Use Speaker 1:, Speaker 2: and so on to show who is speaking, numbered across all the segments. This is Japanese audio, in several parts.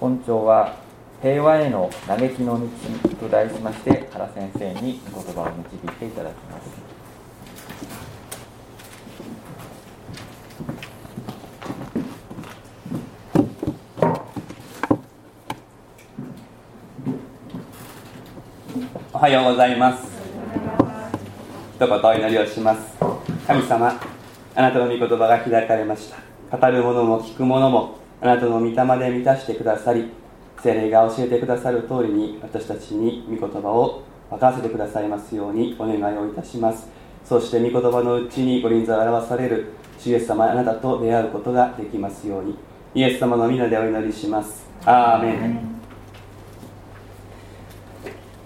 Speaker 1: 今朝は平和への嘆きの道と題しまして原先生に言葉を導いていただきます
Speaker 2: おはようございます一言お祈りをします神様あなたの御言葉が開かれました。語る者も聞く者もあなたの御霊で満たしてくださり精霊が教えてくださる通りに私たちに御言葉を分からせてくださいますようにお願いをいたします。そして御言葉のうちにご臨座を表される主イエス様あなたと出会うことができますようにイエス様の皆でお祈りします。アーメン。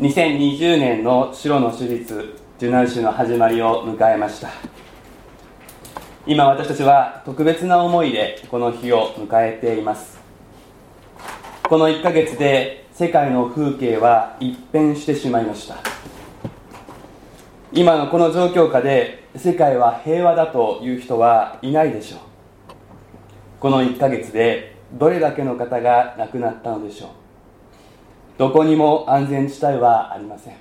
Speaker 2: 2020年の白の手術受難週の始まりを迎えました今私たちは特別な思いでこの日を迎えています。この1ヶ月で世界の風景は一変してしまいました。今のこの状況下で世界は平和だという人はいないでしょう。この1ヶ月でどれだけの方が亡くなったのでしょう。どこにも安全地帯はありません。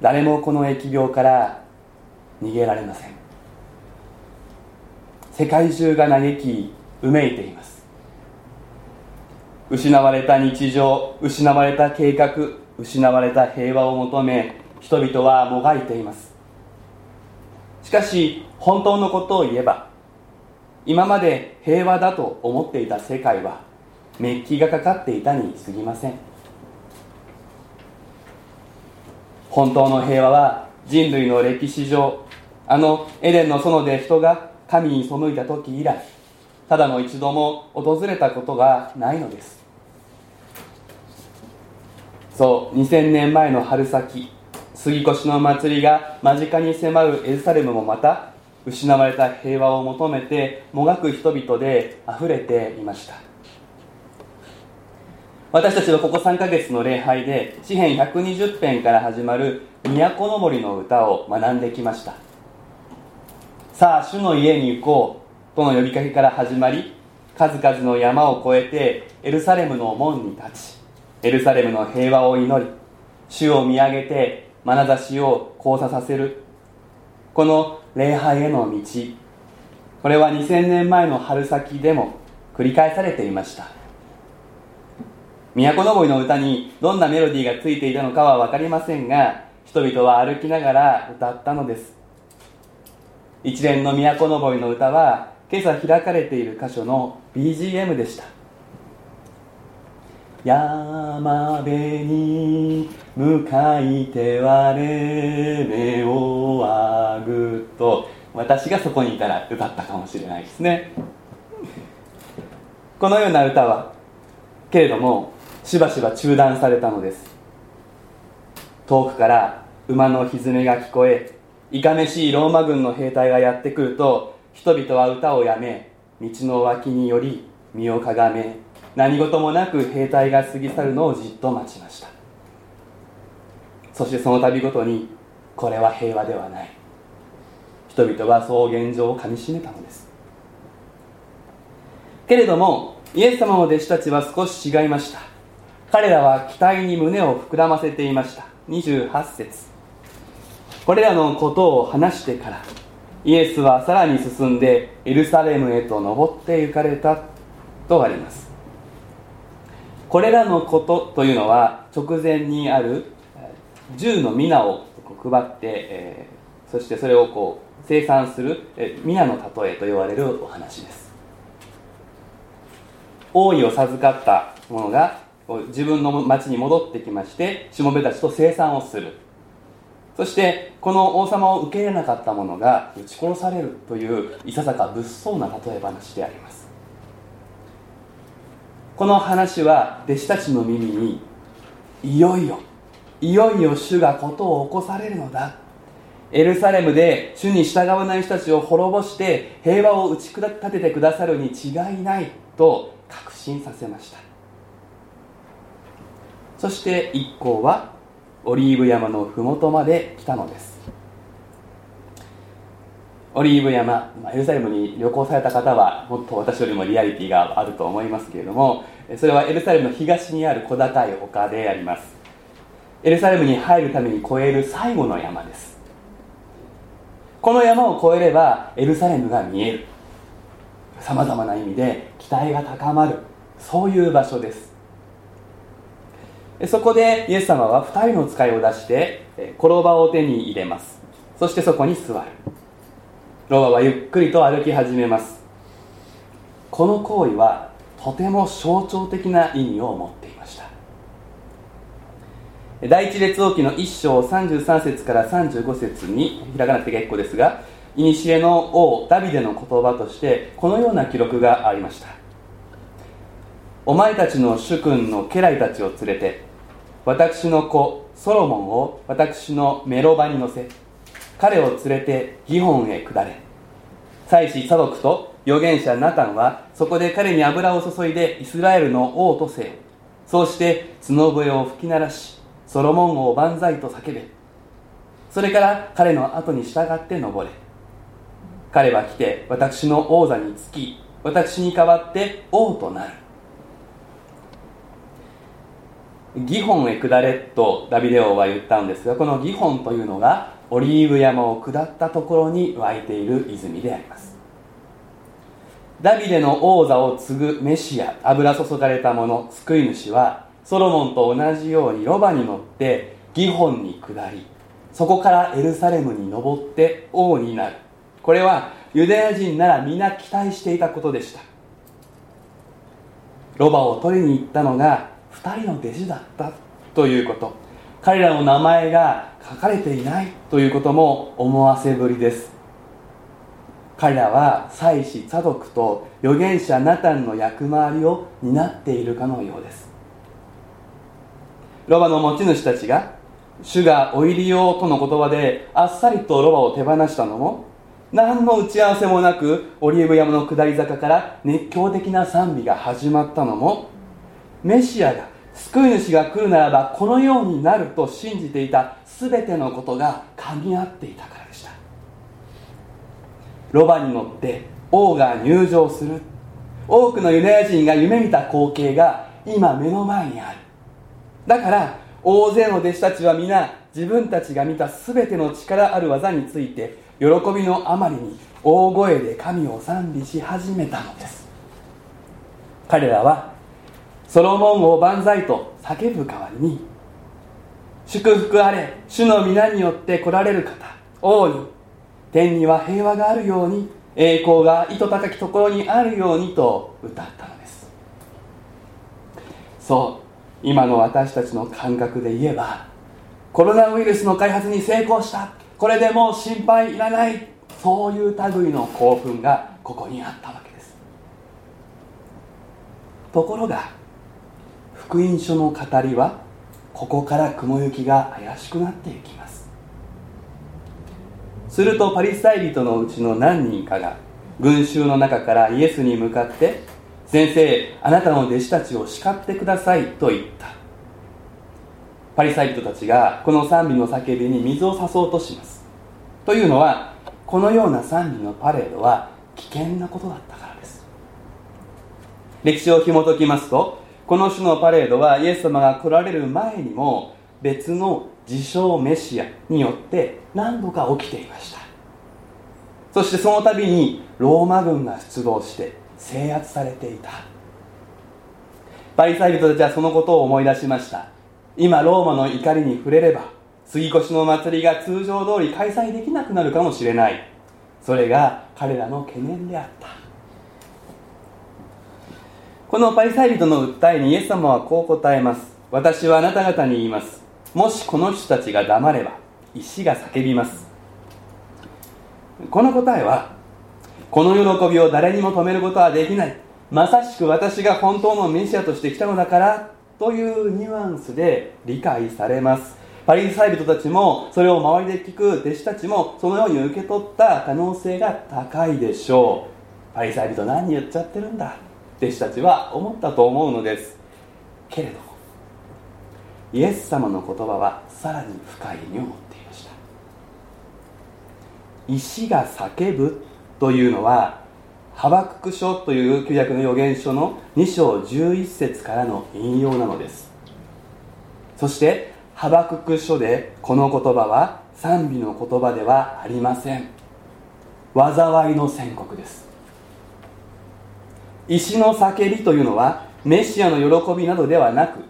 Speaker 2: 誰もこの疫病から逃げられません。世界中が嘆きうめいています。失われた日常失われた計画失われた平和を求め人々はもがいています。しかし本当のことを言えば今まで平和だと思っていた世界はメッキがかかっていたに過ぎません。本当の平和は人類の歴史上あのエデンの園で人が神に背いた時以来ただの一度も訪れたことがないのです。そう2000年前の春先杉越の祭りが間近に迫るエルサレムもまた失われた平和を求めてもがく人々であふれていました。私たちはここ3ヶ月の礼拝で詩編120編から始まる都の森の歌を学んできました。さあ主の家に行こうとの呼びかけから始まり数々の山を越えてエルサレムの門に立ちエルサレムの平和を祈り主を見上げて眼差しを交差させる。この礼拝への道。これは2000年前の春先でも繰り返されていました。都のぼりの歌にどんなメロディーがついていたのかは分かりませんが人々は歩きながら歌ったのです。一連の都のぼりの歌は今朝開かれている箇所の BGM でした。山辺に向かいて我目をあぐと。私がそこにいたら歌ったかもしれないですね。このような歌はけれどもしばしば中断されたのです。遠くから馬の蹄が聞こえいかめしいローマ軍の兵隊がやってくると人々は歌をやめ道の脇により身をかがめ何事もなく兵隊が過ぎ去るのをじっと待ちました。そしてその度ごとにこれは平和ではない。人々はそう現状をかみしめたのです。けれどもイエス様の弟子たちは少し違いました。彼らは期待に胸を膨らませていました。28節。これらのことを話してからイエスはさらに進んでエルサレムへと登って行かれたとあります。これらのことというのは直前にある10の皆を配って、えー、そしてそれをこう生産する、えー、皆の例えと言われるお話です。王位を授かった者が自分の町に戻ってきましてしもべたちと生産をする。そしてこの王様を受け入れなかった者が撃ち殺されるといういささか物騒な例え話であります。この話は弟子たちの耳にいよいよいよいよ主が事を起こされるのだ。エルサレムで主に従わない人たちを滅ぼして平和を打ち立ててくださるに違いないと確信させました。そして一行はオリーブ山の麓まで来たのです。オリーブ山、まあ、エルサレムに旅行された方はもっと私よりもリアリティがあると思いますけれどもそれはエルサレムの東にある小高い丘であります。エルサレムに入るために越える最後の山です。この山を越えればエルサレムが見える。さまざまな意味で期待が高まる。そういう場所です。そこでイエス様は2人の使いを出して転ばを手に入れます。そしてそこに座る。ロバはゆっくりと歩き始めます。この行為はとても象徴的な意味を持っていました。第一列王記の1章33節から35節に開かなくて結構ですが古の王ダビデの言葉としてこのような記録がありました。お前たちの主君の家来たちを連れて私の子ソロモンを私のメロバに乗せ彼を連れてギホンへ下れ。祭司サドクと預言者ナタンはそこで彼に油を注いでイスラエルの王とせよそうして角笛を吹き鳴らしソロモン王万歳と叫べ。それから彼の後に従って登れ。彼は来て私の王座につき私に代わって王となる。ギホンへ下れとダビデ王は言ったんですがこのギホンというのがオリーブ山を下ったところに湧いている泉であります。ダビデの王座を継ぐメシア油注がれた者救い主はソロモンと同じようにロバに乗ってギホンに下りそこからエルサレムに登って王になる。これはユダヤ人なら皆期待していたことでした。ロバを取りに行ったのが2人の弟子だったということ。彼らの名前が書かれていないということも思わせぶりです。彼らは祭司サドクと預言者ナタンの役回りを担っているかのようです。ロバの持ち主たちが主がお入りようとの言葉であっさりとロバを手放したのも何の打ち合わせもなくオリーブ山の下り坂から熱狂的な賛美が始まったのもメシアが救い主が来るならばこのようになると信じていた全てのことが噛み合っていたからでした。ロバに乗って王が入場する。多くのユダヤ人が夢見た光景が今目の前にある。だから大勢の弟子たちは皆自分たちが見た全ての力ある技について喜びのあまりに大声で神を賛美し始めたのです。彼らはソロモン王万歳と叫ぶ代わりに祝福あれ主の皆によって来られる方王に天には平和があるように栄光が糸高きところにあるようにと歌ったのです。そう今の私たちの感覚で言えばコロナウイルスの開発に成功したこれでもう心配いらないそういう類の興奮がここにあったわけです。ところが福音書の語りはここから雲行きが怪しくなっていきます。するとパリサイ人のうちの何人かが群衆の中からイエスに向かって先生あなたの弟子たちを叱ってくださいと言った。パリサイ人たちがこの賛美の叫びに水を差そうとします。というのはこのような賛美のパレードは危険なことだったからです。歴史を紐解きますとこの種のパレードはイエス様が来られる前にも別の自称メシアによって何度か起きていました。そしてその度にローマ軍が出動して制圧されていた。パリサイ人たちはそのことを思い出しました。今ローマの怒りに触れれば杉越の祭りが通常通り開催できなくなるかもしれない。それが彼らの懸念であった。このパリサイ人の訴えにイエス様はこう答えます。私はあなた方に言います。もしこの人たちが黙れば石が叫びます。この答えはこの喜びを誰にも止めることはできない。まさしく私が本当のメシアとして来たのだからというニュアンスで理解されます。パリサイ人たちもそれを周りで聞く弟子たちもそのように受け取った可能性が高いでしょう。パリサイ人何言っちゃってるんだ？弟子たちは思ったと思うのです。けれどもイエス様の言葉はさらに深い意味を持っていました。石が叫ぶというのはハバクク書という旧約の預言書の2章11節からの引用なのです。そしてハバクク書でこの言葉は賛美の言葉ではありません。災いの宣告です。石の叫びというのはメシアの喜びなどではなく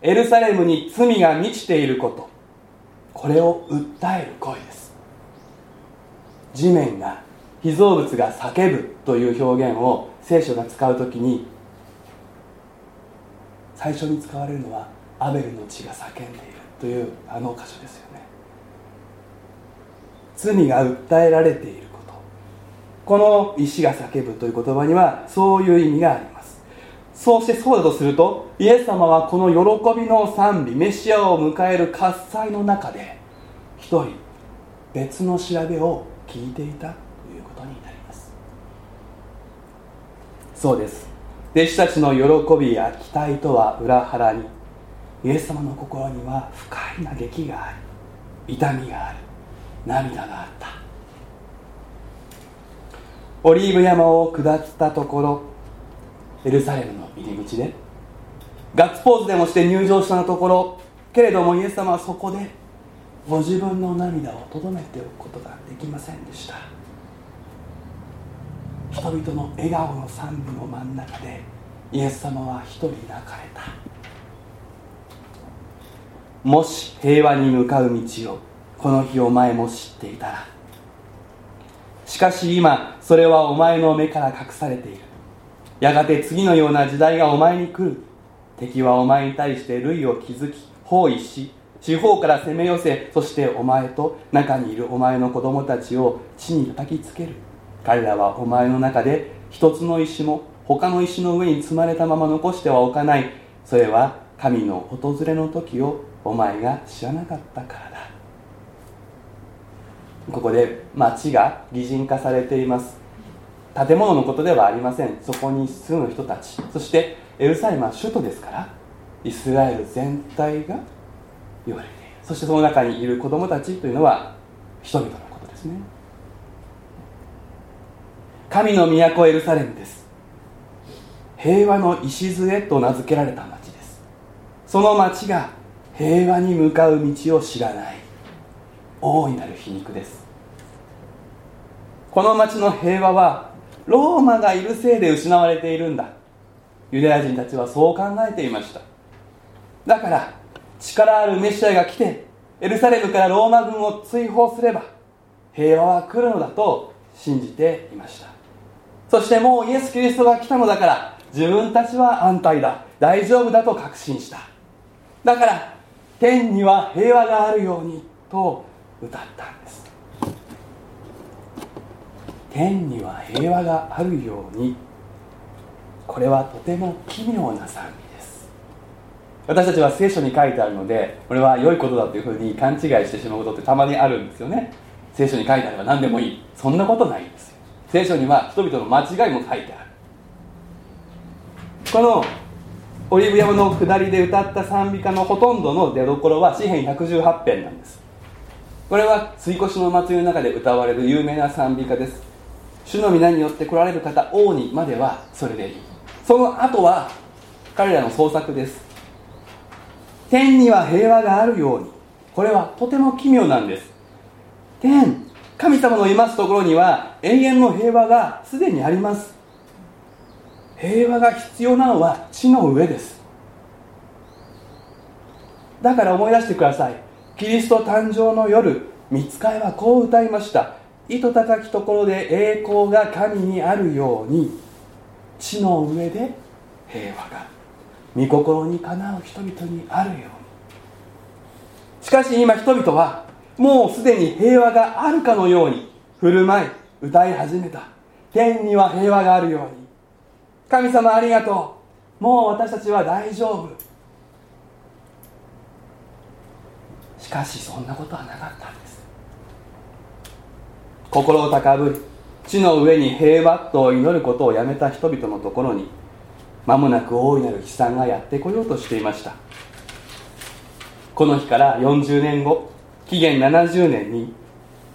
Speaker 2: エルサレムに罪が満ちていること。これを訴える声です。地面が被造物が叫ぶという表現を聖書が使う時に最初に使われるのはアベルの血が叫んでいるというあの箇所ですよね。罪が訴えられている。この石が叫ぶという言葉にはそういう意味があります。そうしてそうだとするとイエス様はこの喜びの賛美メシアを迎える喝采の中で一人別の調べを聞いていたということになります。そうです。弟子たちの喜びや期待とは裏腹にイエス様の心には深い嘆きがあり痛みがある。涙があった。オリーブ山を下ったところエルサレムの入り口でガッツポーズでもして入場したところけれどもイエス様はそこでご自分の涙をとどめておくことができませんでした。人々の笑顔の賛美の真ん中でイエス様は一人泣かれた。もし平和に向かう道をこの日お前も知っていたらしかし今それはお前の目から隠されている。やがて次のような時代がお前に来る。敵はお前に対して類を築き包囲し四方から攻め寄せそしてお前と中にいるお前の子供たちを地に叩きつける。彼らはお前の中で一つの石も他の石の上に積まれたまま残してはおかない。それは神の訪れの時をお前が知らなかったから。ここで町が擬人化されています。建物のことではありません。そこに住む人たち。そしてエルサレムは首都ですからイスラエル全体が言われている。そしてその中にいる子供たちというのは人々のことですね。神の都エルサレムです。平和の礎と名付けられた町です。その町が平和に向かう道を知らない。大いなる皮肉です。この町の平和はローマがいるせいで失われているんだ。ユダヤ人たちはそう考えていました。だから力あるメシアが来てエルサレムからローマ軍を追放すれば平和は来るのだと信じていました。そしてもうイエス・キリストが来たのだから自分たちは安泰だ。大丈夫だと確信した。だから天には平和があるようにと歌ったんです。天には平和があるように。これはとても奇妙な賛美です。私たちは聖書に書いてあるのでこれは良いことだというふうに勘違いしてしまうことってたまにあるんですよね。聖書に書いてあれば何でもいい。そんなことないんですよ。聖書には人々の間違いも書いてある。このオリーブ山の下りで歌った賛美歌のほとんどの出どころは詩篇118編なんです。これは追越の祭りの中で歌われる有名な賛美歌です。主の皆によって来られる方王にまではそれでいい。その後は彼らの創作です。天には平和があるように。これはとても奇妙なんです。天神様のいますところには永遠の平和がすでにあります。平和が必要なのは地の上です。だから思い出してください。キリスト誕生の夜見つかいはこう歌いました。糸高きところで栄光が神にあるように地の上で平和が御心にかなう人々にあるように。しかし今人々はもうすでに平和があるかのように振る舞い歌い始めた。天には平和があるように。神様ありがとう。もう私たちは大丈夫。しかしそんなことはなかったんです。心を高ぶり地の上に平和と祈ることをやめた人々のところに間もなく大いなる悲惨がやってこようとしていました。この日から40年後紀元70年に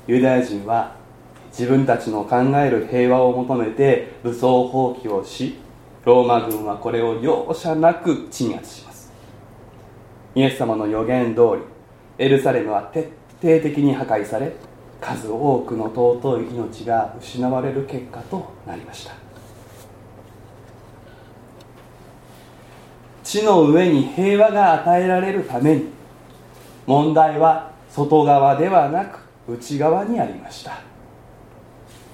Speaker 2: ユダヤ人は自分たちの考える平和を求めて武装蜂起をしローマ軍はこれを容赦なく鎮圧します。イエス様の予言通りエルサレムは徹底的に破壊され数多くの尊い命が失われる結果となりました。地の上に平和が与えられるために問題は外側ではなく内側にありました。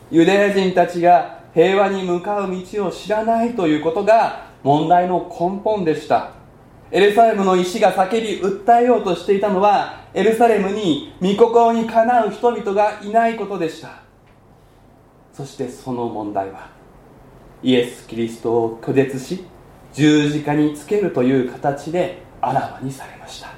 Speaker 2: ユダヤ人たちが平和に向かう道を知らないということが問題の根本でした。エルサレムの石が叫び訴えようとしていたのはエルサレムに御心にかなう人々がいないことでした。そしてその問題はイエス・キリストを拒絶し十字架につけるという形であらわにされました。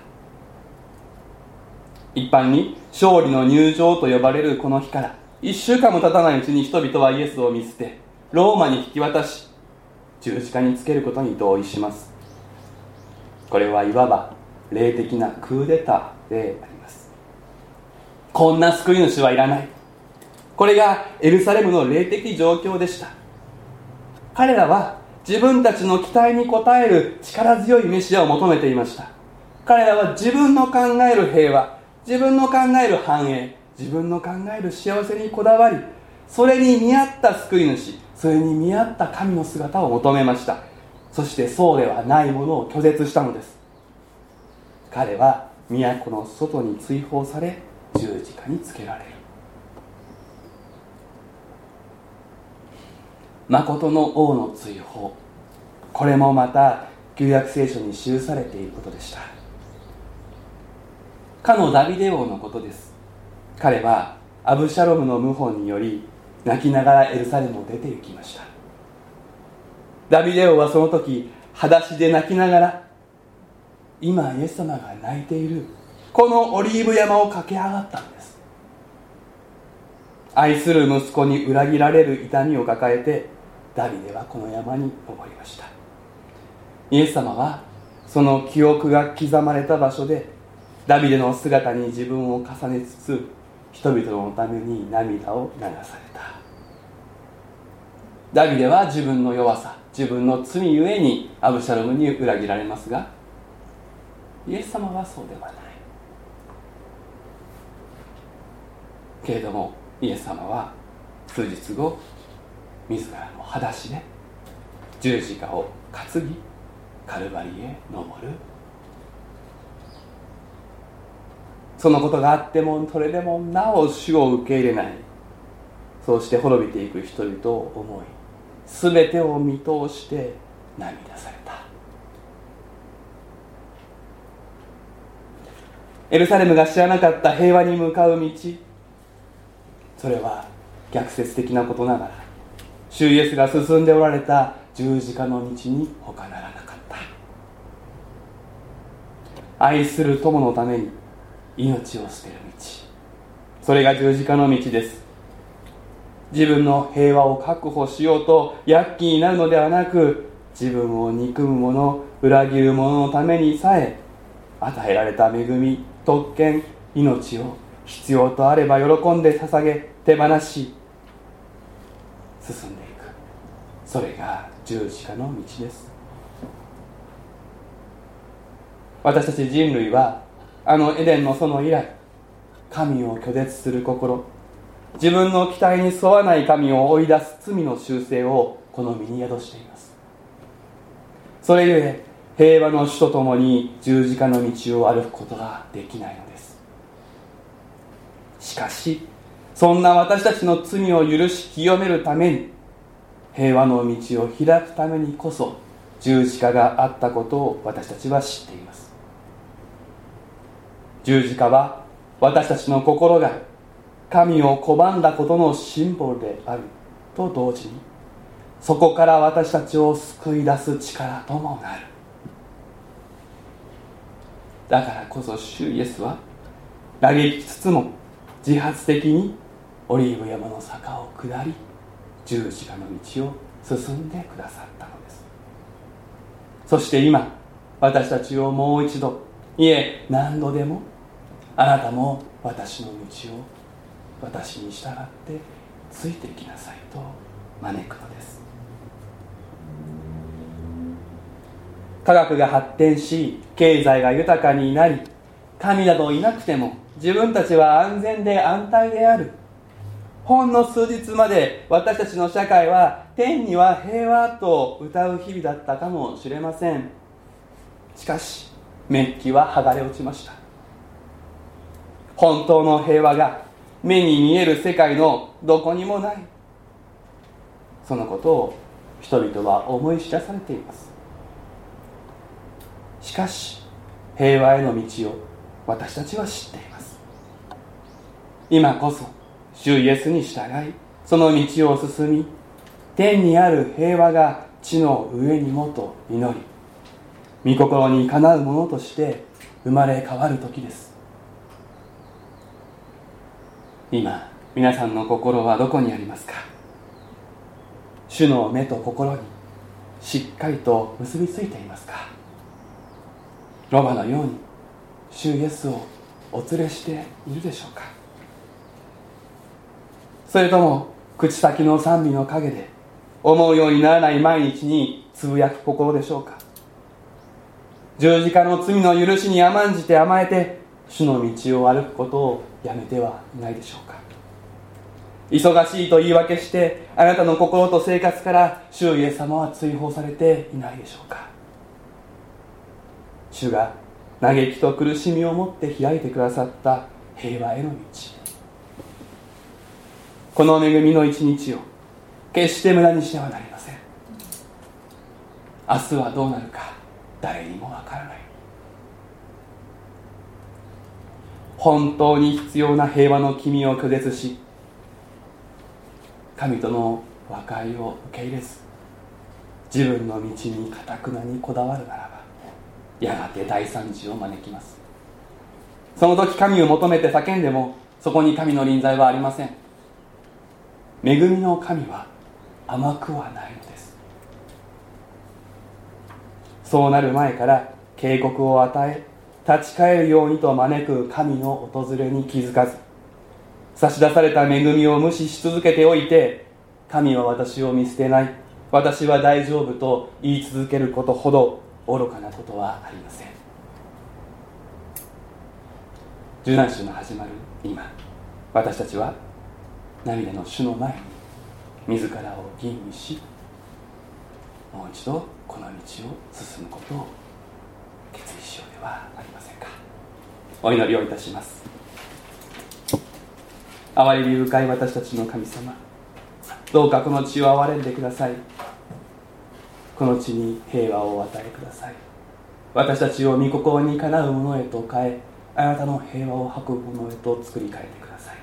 Speaker 2: 一般に勝利の入場と呼ばれるこの日から一週間も経たないうちに人々はイエスを見捨てローマに引き渡し十字架につけることに同意します。これはいわば霊的なクーデターであります。こんな救い主はいらない。これがエルサレムの霊的状況でした。彼らは自分たちの期待に応える力強いメシアを求めていました。彼らは自分の考える平和自分の考える繁栄自分の考える幸せにこだわりそれに見合った救い主それに見合った神の姿を求めました。そしてそうではないものを拒絶したのです。彼は都の外に追放され十字架につけられる。誠の王の追放。これもまた旧約聖書に記されていることでした。かのダビデ王のことです。彼はアブシャロムの謀反により泣きながらエルサレムを出て行きました。ダビデ王はその時裸足で泣きながら今イエス様が泣いている。このオリーブ山を駆け上がったんです。愛する息子に裏切られる痛みを抱えてダビデはこの山に登りました。イエス様はその記憶が刻まれた場所でダビデの姿に自分を重ねつつ人々のために涙を流された。ダビデは自分の弱さ自分の罪ゆえにアブシャロムに裏切られますがイエス様はそうではない。けれどもイエス様は数日後自らの裸足で十字架を担ぎカルバリへ登る。そのことがあってもそれでもなお主を受け入れない。そうして滅びていく人々を思い全てを見通して涙された。エルサレムが知らなかった平和に向かう道。それは逆説的なことながら主イエスが進んでおられた十字架の道に他ならなかった。愛する友のために命を捨てる道。それが十字架の道です。自分の平和を確保しようと躍起になるのではなく自分を憎む者裏切る者のためにさえ与えられた恵み特権命を必要とあれば喜んで捧げ手放し進んでいく。それが十字架の道です。私たち人類はあのエデンの園以来神を拒絶する心自分の期待に沿わない神を追い出す罪の習性をこの身に宿しています。それゆえ平和の主と共に十字架の道を歩くことができないのです。しかしそんな私たちの罪を許し清めるために平和の道を開くためにこそ十字架があったことを私たちは知っています。十字架は私たちの心が神を拒んだことのシンボルであると同時にそこから私たちを救い出す力ともなる。だからこそ主イエスは嘆きつつも自発的にオリーブ山の坂を下り十字架の道を進んでくださったのです。そして今私たちをもう一度いえ何度でもあなたも私の道を私に従ってついてきなさいと招くのです。科学が発展し経済が豊かになり神などいなくても自分たちは安全で安泰である。ほんの数日まで私たちの社会は天には平和と歌う日々だったかもしれません。しかしメッキは剥がれ落ちました。本当の平和が目に見える世界のどこにもない。そのことを人々は思い知らされています。しかし平和への道を私たちは知っています。今こそ主イエスに従いその道を進み天にある平和が地の上にもと祈り御心にかなうものとして生まれ変わる時です。今皆さんの心はどこにありますか？主の目と心にしっかりと結びついていますか？ロバのように主イエスをお連れしているでしょうか？それとも口先の賛美の陰で思うようにならない毎日につぶやく心でしょうか？十字架の罪の許しに甘んじて甘えて主の道を歩くことをやめてはいないでしょうか。忙しいと言い訳してあなたの心と生活から主イエス様は追放されていないでしょうか。主が嘆きと苦しみを持って開いてくださった平和への道。この恵みの一日を決して無駄にしてはなりません。明日はどうなるか誰にもわからない。本当に必要な平和の君を拒絶し神との和解を受け入れず自分の道にかたくなにこだわるならばやがて大惨事を招きます。その時神を求めて叫んでもそこに神の臨在はありません。恵みの神は甘くはないのです。そうなる前から警告を与え立ち返るようにと招く神の訪れに気づかず。差し出された恵みを無視し続けておいて神は私を見捨てない。私は大丈夫と言い続けることほど愚かなことはありません。受難週の始まる今私たちは涙の主の前に自らを吟味しもう一度この道を進むことを決意しようではありませんか？お祈りをいたします。憐れみ深い私たちの神様どうかこの地を憐れんでください。この地に平和をお与えください。私たちを御心にかなうものへと変えあなたの平和を運ぶものへと作り変えてください。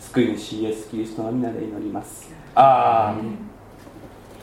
Speaker 2: 救い主イエス・キリストの皆で祈ります。アーメン